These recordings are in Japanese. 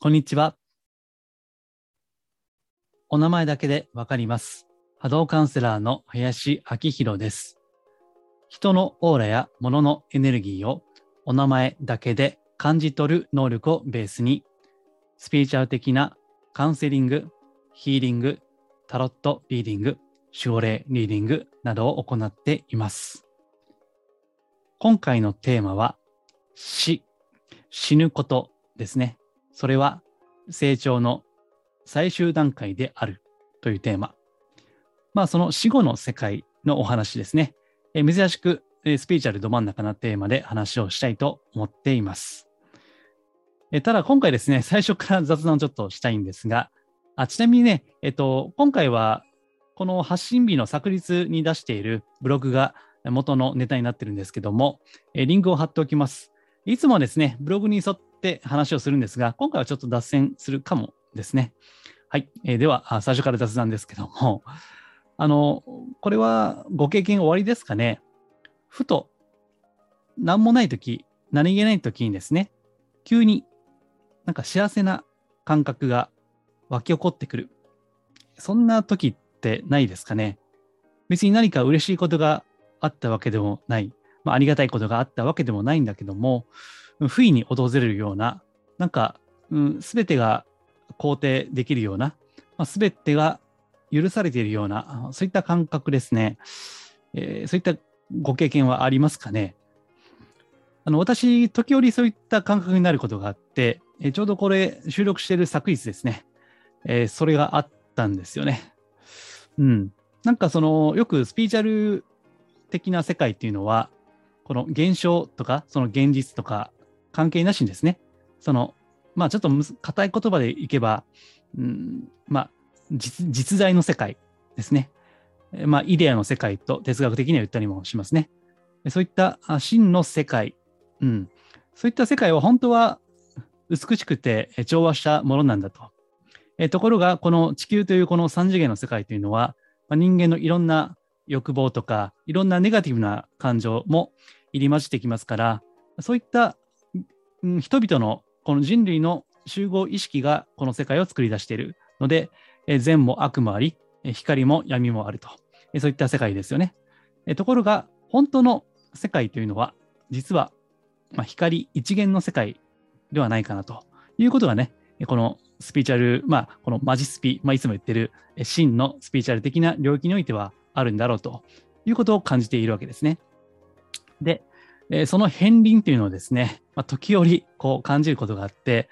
こんにちは。お名前だけでわかります。波動カウンセラーの林明宏です。人のオーラや物のエネルギーをお名前だけで感じ取る能力をベースに、スピリチュアル的なカウンセリング、ヒーリング、タロットリーディング、守護霊リーディングなどを行っています。今回のテーマは死、死ぬことですね。それは成長の最終段階であるというテーマ。まあその死後の世界のお話ですね。え珍しく、えスピリチュアルど真ん中なテーマで話をしたいと思っています。えただ今回ですね、最初から雑談をちょっとしたいんですが、あちなみにね、えっと、今回はこの発信日の炸裂に出しているブログが元のネタになってるんですけども、えリンクを貼っておきます。いつもですね、ブログに沿っって話をするんですが、今回はちょっと脱線するかもですね。はい。えーでは、あ最初から雑談ですけども、あの、これはご経験終わりですかね。ふと、何もないとき、何気ないときにですね、急になんか幸せな感覚が湧き起こってくる。そんな時ってないですかね。別に何か嬉しいことがあったわけでもない。まあ、ありがたいことがあったわけでもないんだけども、不意に訪れるような、なんか、うん、てが肯定できるような、まあ、てが許されているような、そういった感覚ですね。えーそういったご経験はありますかね。あの私、時折そういった感覚になることがあって、えーちょうどこれ収録している昨日ですね、えーそれがあったんですよね。うん。なんかその、よくスピーチャル的な世界っていうのは、この現象とか、その現実とか関係なしにですね、その、まあちょっと硬い言葉でいけば、うん、まあ実実在の世界ですね。まあイデアの世界と哲学的には言ったりもしますね。そういった真の世界、うん、そういった世界は本当は美しくて調和したものなんだと。えところが、この地球というこの三次元の世界というのは、まあ、人間のいろんな欲望とか、いろんなネガティブな感情も入り混じってきますから、そういった、人々のこの人類の集合意識がこの世界を作り出しているので、善も悪もあり、光も闇もあると、そういった世界ですよね。ところが、本当の世界というのは、実は、光一元の世界ではないかなということがね、このスピーチャル、まあ、このマジスピ、まあ、いつも言ってる真のスピーチャル的な領域においてはあるんだろうということを感じているわけですね。で、えーその片鱗というのをですね、まあ、時折こう感じることがあって、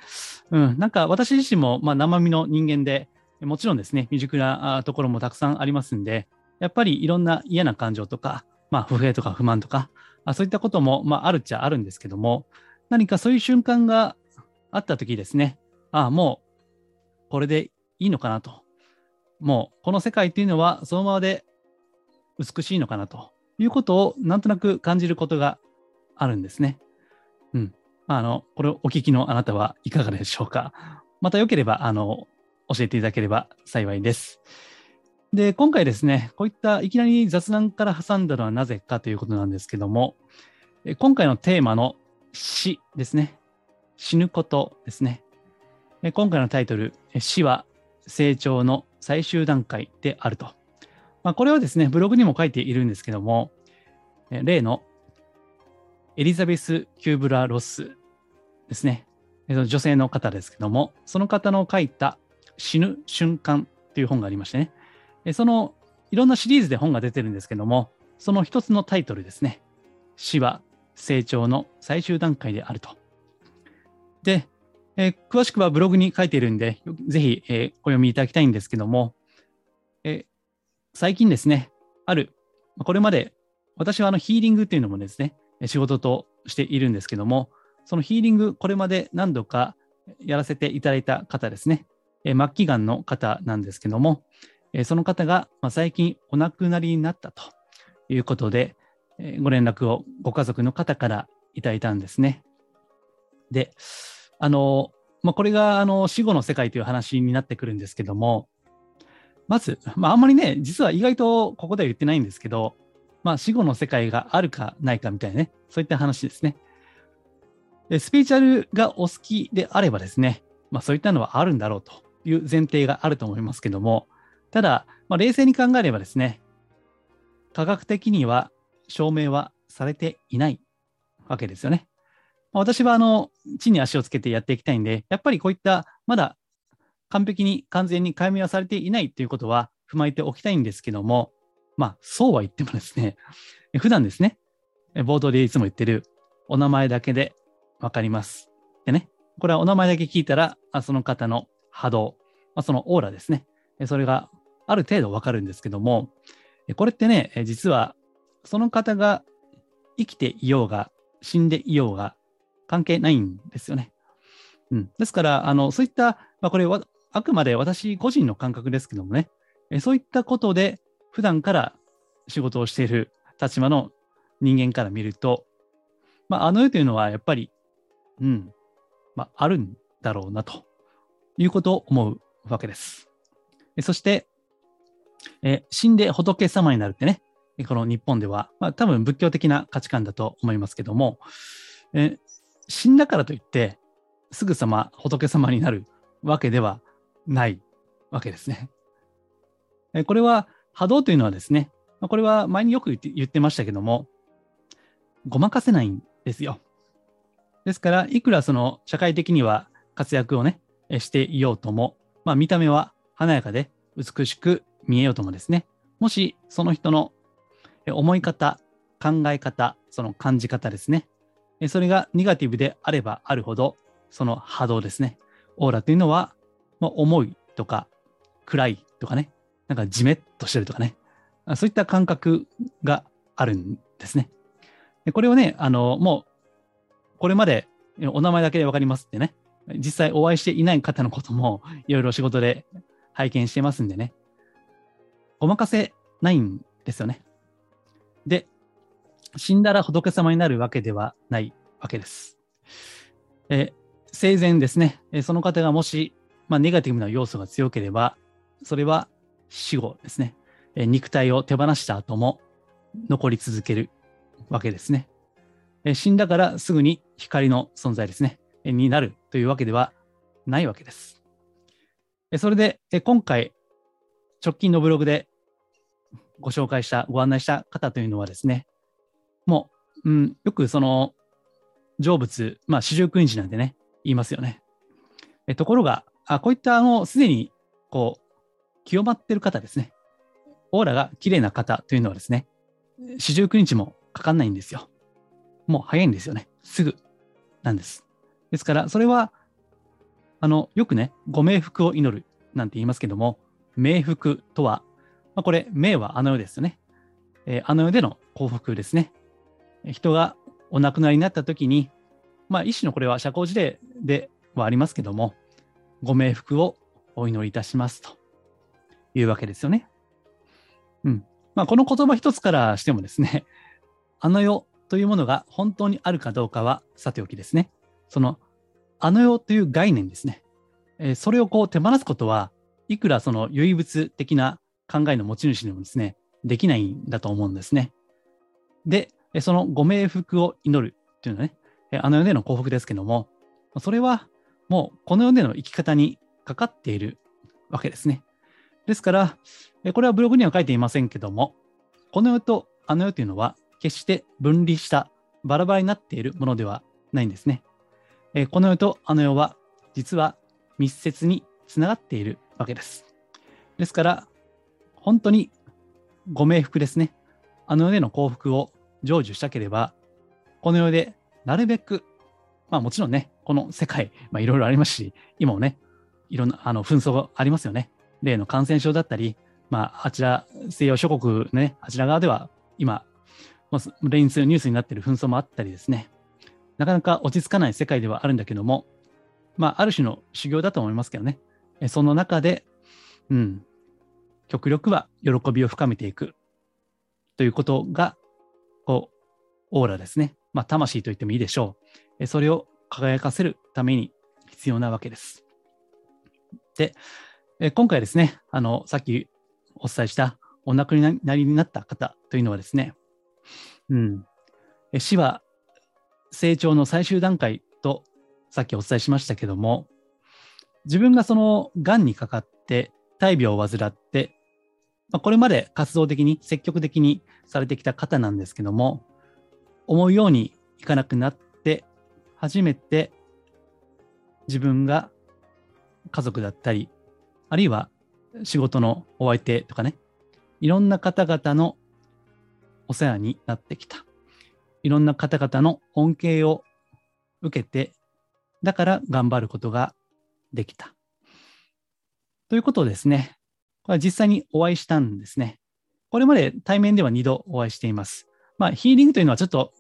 うん、なんか私自身もまあ生身の人間で、もちろんですね、未熟なところもたくさんありますんで、やっぱりいろんな嫌な感情とか、まあ不平とか不満とか、あそういったこともまああるっちゃあるんですけども、何かそういう瞬間があった時ですね、ああ、もうこれでいいのかなと。もうこの世界っていうのはそのままで美しいのかなということをなんとなく感じることがあるんですね。うん。まあ、あの、これをお聞きのあなたはいかがでしょうか。またよければ、あの、教えていただければ幸いです。で、今回ですね、こういったいきなり雑談から挟んだのはなぜかということなんですけども、え今回のテーマの死ですね。死ぬことですね。今回のタイトル、え死は成長の最終段階であると。まあ、これはですね、ブログにも書いているんですけども、え例のエリザベス・キューブラ・ロスですね。女性の方ですけども、その方の書いた死ぬ瞬間という本がありましてね。そのいろんなシリーズで本が出てるんですけども、その一つのタイトルですね。死は成長の最終段階であると。で、えー詳しくはブログに書いているんで、ぜひ、えーお読みいただきたいんですけども、えー最近ですね、ある、これまで私はあのヒーリングっていうのもですね、仕事としているんですけども、そのヒーリング、これまで何度かやらせていただいた方ですね、末期がんの方なんですけども、その方が最近お亡くなりになったということで、ご連絡をご家族の方からいただいたんですね。で、あの、まあ、これがあの死後の世界という話になってくるんですけども、まず、まあ、あんまりね、実は意外とここでは言ってないんですけど、まあ、死後の世界があるかないかみたいなね、そういった話ですね。でスピーチュアルがお好きであればですね、まあ、そういったのはあるんだろうという前提があると思いますけども、ただ、まあ、冷静に考えればですね、科学的には証明はされていないわけですよね。まあ、私はあの地に足をつけてやっていきたいんで、やっぱりこういったまだ完璧に完全に解明はされていないということは踏まえておきたいんですけども、まあそうは言ってもですね、普段ですね、冒頭でいつも言ってるお名前だけでわかります。でね、これはお名前だけ聞いたら、その方の波動、まあ、そのオーラですね。それがある程度わかるんですけども、これってね、実はその方が生きていようが、死んでいようが関係ないんですよね。うん、ですから、あのそういった、まあ、これはあくまで私個人の感覚ですけどもね、そういったことで普段から仕事をしている立場の人間から見ると、まあ、あの世というのはやっぱり、うん、まあ、あるんだろうなということを思うわけです。そして、え死んで仏様になるってね、この日本では、まあ、多分仏教的な価値観だと思いますけども、え死んだからといって、すぐさま仏様になるわけではないわけですね。えこれは波動というのはですね、これは前によく言って言ってましたけども、ごまかせないんですよ。ですから、いくらその社会的には活躍をね、していようとも、まあ見た目は華やかで美しく見えようともですね、もしその人の思い方、考え方、その感じ方ですね、それがネガティブであればあるほど、その波動ですね、オーラというのは、まあ、重いとか暗いとかね、なんかじめっとしてるとかね、そういった感覚があるんですね。でこれをね、あの、もう、これまでお名前だけでわかりますってね、実際お会いしていない方のこともいろいろ仕事で拝見してますんでね、ごまかせないんですよね。で、死んだら仏様になるわけではないわけです。え生前ですね、その方がもし、まあ、ネガティブな要素が強ければ、それは死後ですね、肉体を手放した後も残り続けるわけですね。死んだからすぐに光の存在ですね、になるというわけではないわけです。えそれで、え今回、直近のブログでご紹介した、ご案内した方というのはですね、もう、うん、よくその、成仏、まあ、四十九日なんてね、言いますよね。えところが、あこういったあの、すでに、こう、清まってる方ですね。オーラが綺麗な方というのはですね、四十九日もかかんないんですよ。もう早いんですよね。すぐなんです。ですから、それは、あの、よくね、ご冥福を祈るなんて言いますけども、冥福とは、まあ、これ、冥はあの世ですよね。えー、あの世での幸福ですね。人がお亡くなりになった時に、まあ、一種のこれは社交辞令ではありますけども、ご冥福をお祈りいたしますというわけですよね。うん。まあ、この言葉一つからしてもですね、あの世というものが本当にあるかどうかはさておきですね。その、あの世という概念ですね。えー、それをこう手放すことは、いくらその唯物的な考えの持ち主でもですね、できないんだと思うんですね。で、そのご冥福を祈るというのはね、あの世での幸福ですけども、それはもうこの世での生き方にかかっているわけですね。ですから、これはブログには書いていませんけども、この世とあの世というのは決して分離したバラバラになっているものではないんですね。この世とあの世は実は密接につながっているわけです。ですから、本当にご冥福ですね。あの世での幸福を成就したければ、この世でなるべく、まあもちろんね、この世界、まあいろいろありますし、今もね、いろんなあの紛争がありますよね。例の感染症だったり、まああちら、西洋諸国ね、あちら側では今、連日ニュースになっている紛争もあったりですね、なかなか落ち着かない世界ではあるんだけども、まあある種の修行だと思いますけどね、その中で、うん、極力は喜びを深めていくということが、こう、オーラですね。まあ、魂と言ってもいいでしょう。それを輝かせるために必要なわけです。で、え今回ですね、あの、さっきお伝えしたお亡くなりになった方というのはですね、うん、え死は成長の最終段階とさっきお伝えしましたけども、自分がその癌にかかって大病を患って、まあ、これまで活動的に積極的にされてきた方なんですけども、思うようにいかなくなって、初めて自分が家族だったり、あるいは仕事のお相手とかね、いろんな方々のお世話になってきた。いろんな方々の恩恵を受けて、だから頑張ることができた。ということですね、これは実際にお会いしたんですね。これまで対面では2度お会いしています。まあ、ヒーリングというのはちょっと、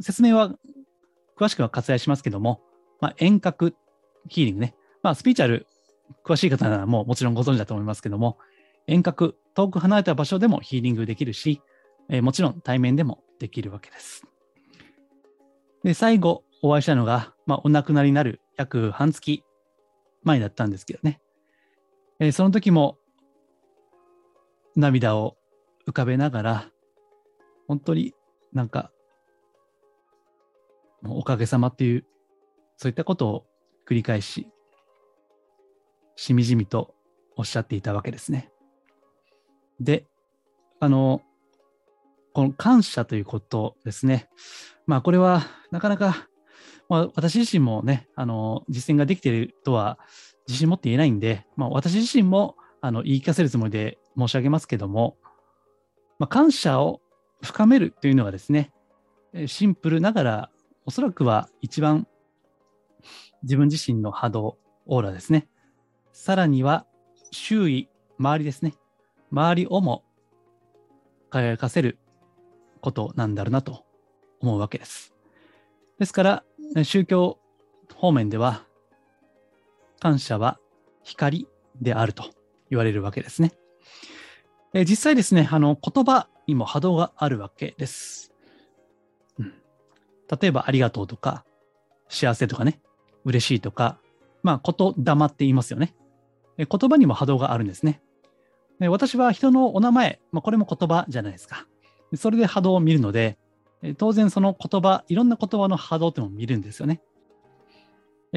説明は詳しくは割愛しますけども、まあ、遠隔ヒーリングね。まあ、スピーチャル、詳しい方ならもうもちろんご存知だと思いますけども、遠隔、遠く離れた場所でもヒーリングできるし、え、もちろん対面でもできるわけです。で、最後お会いしたのが、まあ、お亡くなりになる約半月前だったんですけどね。え、その時も涙を浮かべながら、本当になんか、おかげさまっていう、そういったことを繰り返し、しみじみとおっしゃっていたわけですね。で、あの、この感謝ということですね。まあ、これはなかなか、まあ、私自身もね、あの、実践ができているとは自信持って言えないんで、まあ、私自身もあの言い聞かせるつもりで申し上げますけども、まあ、感謝を深めるというのがですね、シンプルながら、おそらくは一番自分自身の波動、オーラですね。さらには周囲、周りですね。周りをも輝かせることなんだろうなと思うわけです。ですから、宗教方面では、感謝は光であると言われるわけですね。え実際ですね、あの言葉にも波動があるわけです、うん。例えば、ありがとうとか、幸せとかね、嬉しいとか、まあ、言霊って言いますよね。言葉にも波動があるんですね。で私は人のお名前、まあ、これも言葉じゃないですか。それで波動を見るので、当然その言葉、いろんな言葉の波動っていうのを見るんですよね。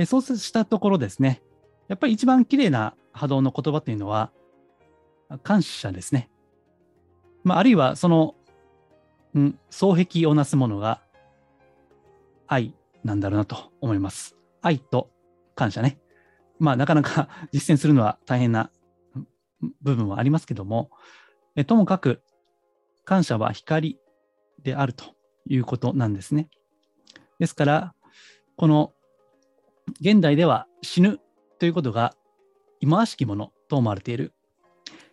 そうしたところですね、やっぱり一番綺麗な波動の言葉っていうのは、感謝ですね。まあ、あるいはその、うん、双璧をなすものが愛なんだろうなと思います。愛と感謝ね。まあ、なかなか 実践するのは大変な部分はありますけども、えともかく感謝は光であるということなんですね。ですから、この現代では死ぬということが忌まわしきものと思われている、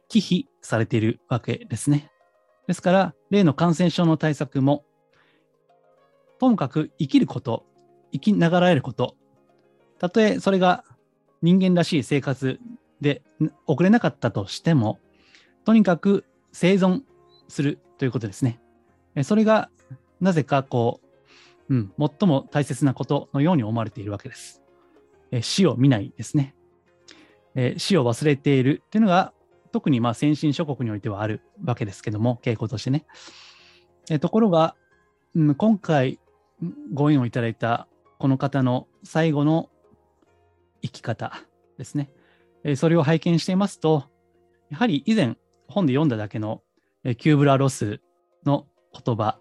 忌避されているわけですね。ですから、例の感染症の対策も、ともかく生きること、生きながらえること、たとえそれが人間らしい生活で送れなかったとしても、とにかく生存するということですね。それがなぜかこう、うん、最も大切なことのように思われているわけです。死を見ないですね。死を忘れているというのが、特にまあ先進諸国においてはあるわけですけども、傾向としてね。ところが、うん、今回ご縁をいただいたこの方の最後の生き方ですね。それを拝見していますと、やはり以前本で読んだだけのキューブラ・ロスの言葉、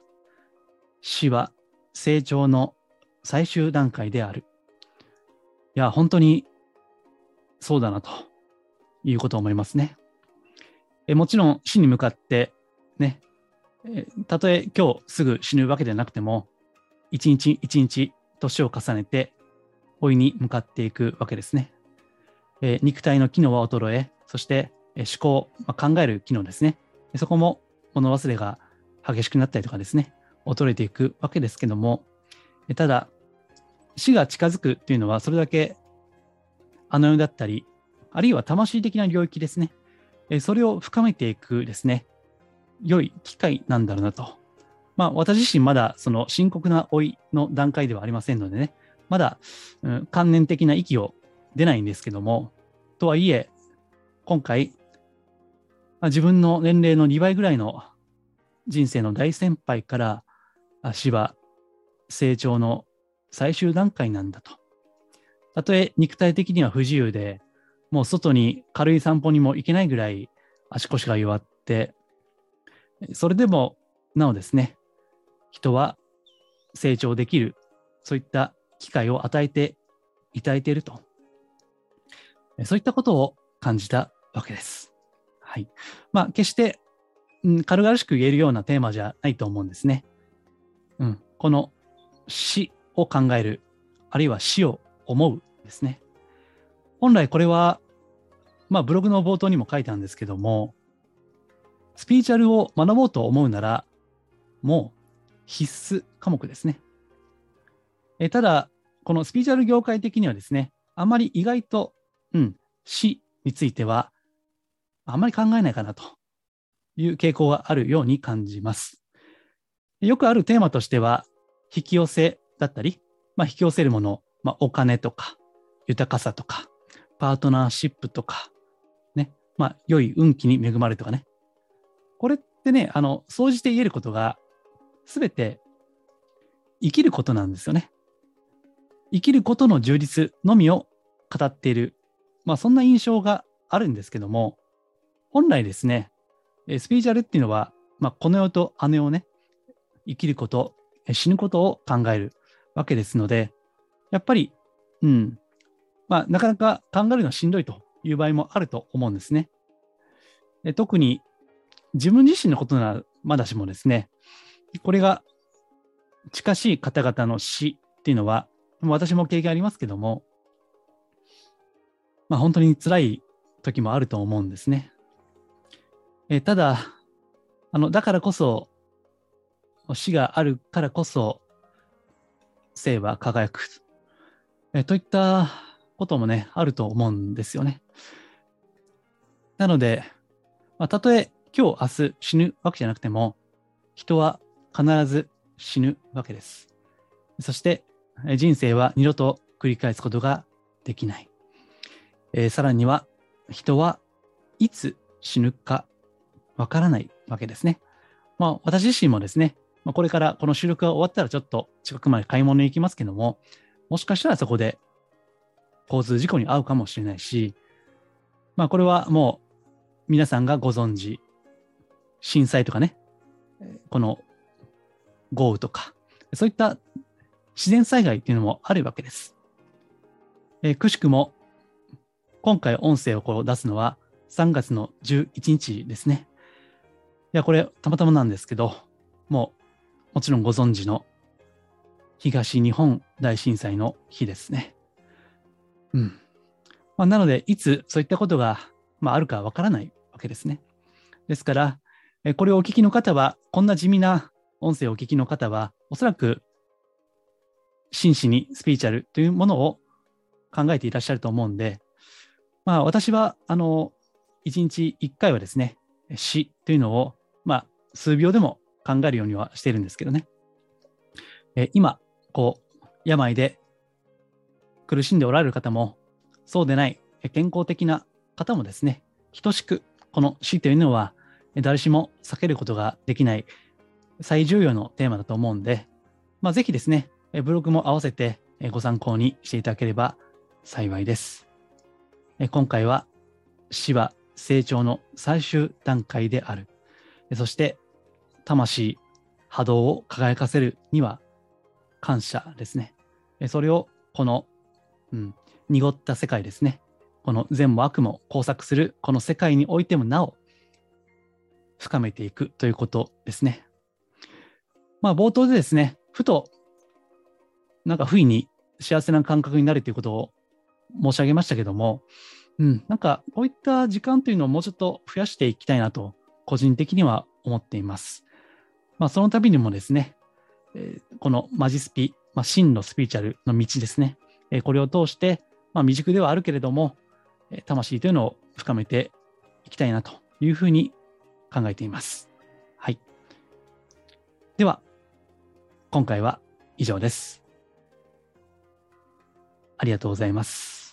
死は成長の最終段階である。いや、本当にそうだなということを思いますね。えもちろん死に向かってね、たとえ今日すぐ死ぬわけではなくても、一日一日年を重ねて老いに向かっていくわけですね。え肉体の機能は衰え、そして、思考、まあ、考える機能ですね。そこも物忘れが激しくなったりとかですね、衰えていくわけですけども、ただ、死が近づくっていうのは、それだけあの世だったり、あるいは魂的な領域ですね、それを深めていくですね、良い機会なんだろうなと。まあ、私自身まだその深刻な老いの段階ではありませんのでね、まだ、うん、観念的な息を出ないんですけども、とはいえ、今回、まあ、自分の年齢の2倍ぐらいの人生の大先輩から死は成長の最終段階なんだと。たとえ肉体的には不自由で、もう外に軽い散歩にも行けないぐらい足腰が弱って、それでもなおですね、人は成長できる、そういった機会を与えていただいていると、そういったことを感じたわけです。はい。まあ、決して、うん、軽々しく言えるようなテーマじゃないと思うんですね。うん。この死を考える、あるいは死を思うですね。本来これは、まあ、ブログの冒頭にも書いたんですけども、スピーチャルを学ぼうと思うなら、もう必須科目ですね。えただ、このスピーチャル業界的にはですね、あまり意外と、うん、死については、あまり考えないかなという傾向があるように感じます。よくあるテーマとしては、引き寄せだったり、まあ、引き寄せるもの、まあ、お金とか、豊かさとか、パートナーシップとか、ね、まあ、良い運気に恵まれとかね。これってね、あの、総じて言えることが、すべて生きることなんですよね。生きることの充実のみを語っている、まあ、そんな印象があるんですけども、本来ですね、スピーチャルっていうのは、まあ、この世とあの世をね、生きること、死ぬことを考えるわけですので、やっぱり、うん、まあ、なかなか考えるのはしんどいという場合もあると思うんですね。特に自分自身のことならまだしもですね、これが近しい方々の死っていうのは、私も経験ありますけども、まあ、本当に辛い時もあると思うんですね。えただ、あの、だからこそ、死があるからこそ、生は輝く。えといったこともね、あると思うんですよね。なので、まあ、たとえ今日、明日死ぬわけじゃなくても、人は必ず死ぬわけです。そして人生は二度と繰り返すことができない。えー、さらには人はいつ死ぬかわからないわけですね。まあ私自身もですね、まあ、これからこの収録が終わったらちょっと近くまで買い物に行きますけども、もしかしたらそこで交通事故に遭うかもしれないし、まあこれはもう皆さんがご存知、震災とかね、この豪雨とか、そういった自然災害っていうのもあるわけです。えー、くしくも、今回音声をこう出すのは3月の11日ですね。いや、これたまたまなんですけど、もう、もちろんご存知の東日本大震災の日ですね。うん。まあ、なので、いつそういったことが、まあ、あるかわからないわけですね。ですから、これをお聞きの方は、こんな地味な音声をお聞きの方は、おそらく真摯にスピーチャルというものを考えていらっしゃると思うんで、まあ私は、あの、一日一回はですね、死というのを、まあ数秒でも考えるようにはしているんですけどね。え今、こう、病で苦しんでおられる方も、そうでない健康的な方もですね、等しくこの死というのは誰しも避けることができない最重要のテーマだと思うんで、まあ、ぜひですね、ブログも合わせてご参考にしていただければ幸いです。今回は死は成長の最終段階である。そして魂、波動を輝かせるには感謝ですね。それをこの、うん、濁った世界ですね。この善も悪も交錯するこの世界においてもなお深めていくということですね。まあ、冒頭でですね、ふと、なんか不意に幸せな感覚になるということを申し上げましたけども、うん、なんかこういった時間というのをもうちょっと増やしていきたいなと、個人的には思っています。まあ、その度にもですね、え、このマジスピ、まあ、真のスピーチャルの道ですね、え、これを通して、まあ、未熟ではあるけれども、え、魂というのを深めていきたいなというふうに考えています。はい。では、今回は以上です。ありがとうございます。